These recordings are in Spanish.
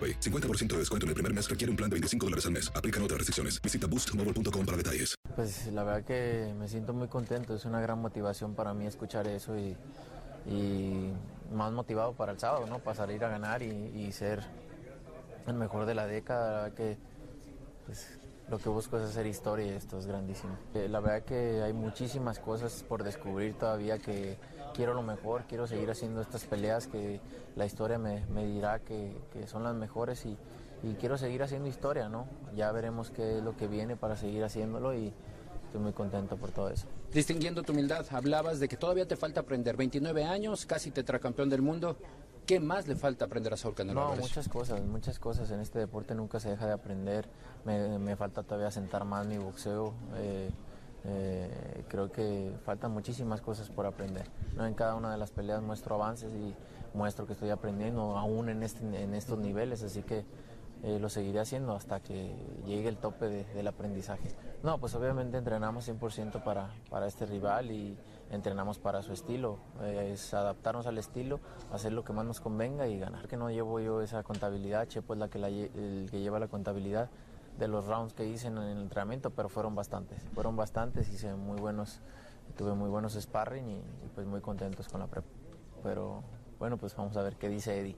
AroPay. 50% de descuento en el primer mes requiere un plan de 25 dólares al mes. Aplican otras restricciones. Visita boostmobile.com para detalles. Pues la verdad que me siento muy contento, es una gran motivación para mí escuchar eso y, más motivado para el sábado, ¿no? Para salir a ganar y, y ser el mejor de la década, la verdad que pues, lo que busco es hacer historia y esto es grandísimo. Eh, La verdad que hay muchísimas cosas por descubrir todavía que quiero lo mejor, quiero seguir haciendo estas peleas que la historia me, dirá que, son las mejores y, y quiero seguir haciendo historia, ¿no? Ya veremos qué es lo que viene para seguir haciéndolo y estoy muy contento por todo eso. Distinguiendo tu humildad, hablabas de que todavía te falta aprender. 29 años, casi tetracampeón del mundo. ¿Qué más le falta aprender a Saúl Canelo No, muchas cosas, muchas cosas. En este deporte nunca se deja de aprender. Me, me falta todavía sentar más mi boxeo. Eh, eh, creo que faltan muchísimas cosas por aprender. ¿no? En cada una de las peleas muestro avances y muestro que estoy aprendiendo aún en, este, en estos niveles. Así que eh, lo seguiré haciendo hasta que llegue el tope de- del aprendizaje. No, pues obviamente entrenamos 100% para, para este rival y entrenamos para su estilo. Eh, es adaptarnos al estilo, hacer lo que más nos convenga y ganar. Que no llevo yo esa contabilidad, Chepo es la que la que lleva la contabilidad de los rounds que hice en el entrenamiento, pero fueron bastantes. Fueron bastantes, hice muy buenos, tuve muy buenos sparring y, y pues muy contentos con la prep. Pero bueno, pues vamos a ver qué dice Eddie.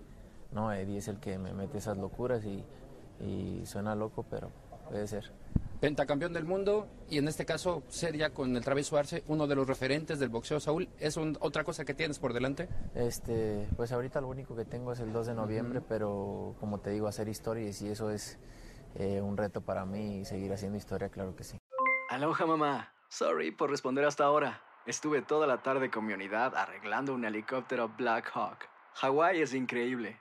No, Eddie es el que me mete esas locuras y, y suena loco, pero puede ser. Pentacampeón del mundo y en este caso ser ya con el travieso Arce uno de los referentes del boxeo, Saúl. ¿Es un- otra cosa que tienes por delante? Este, pues ahorita lo único que tengo es el 2 de noviembre, pero como te digo, hacer historia y si eso es eh, un reto para mí y seguir haciendo historia, claro que sí. Aloha mamá. Sorry por responder hasta ahora. Estuve toda la tarde con mi unidad arreglando un helicóptero Black Hawk. Hawái es increíble.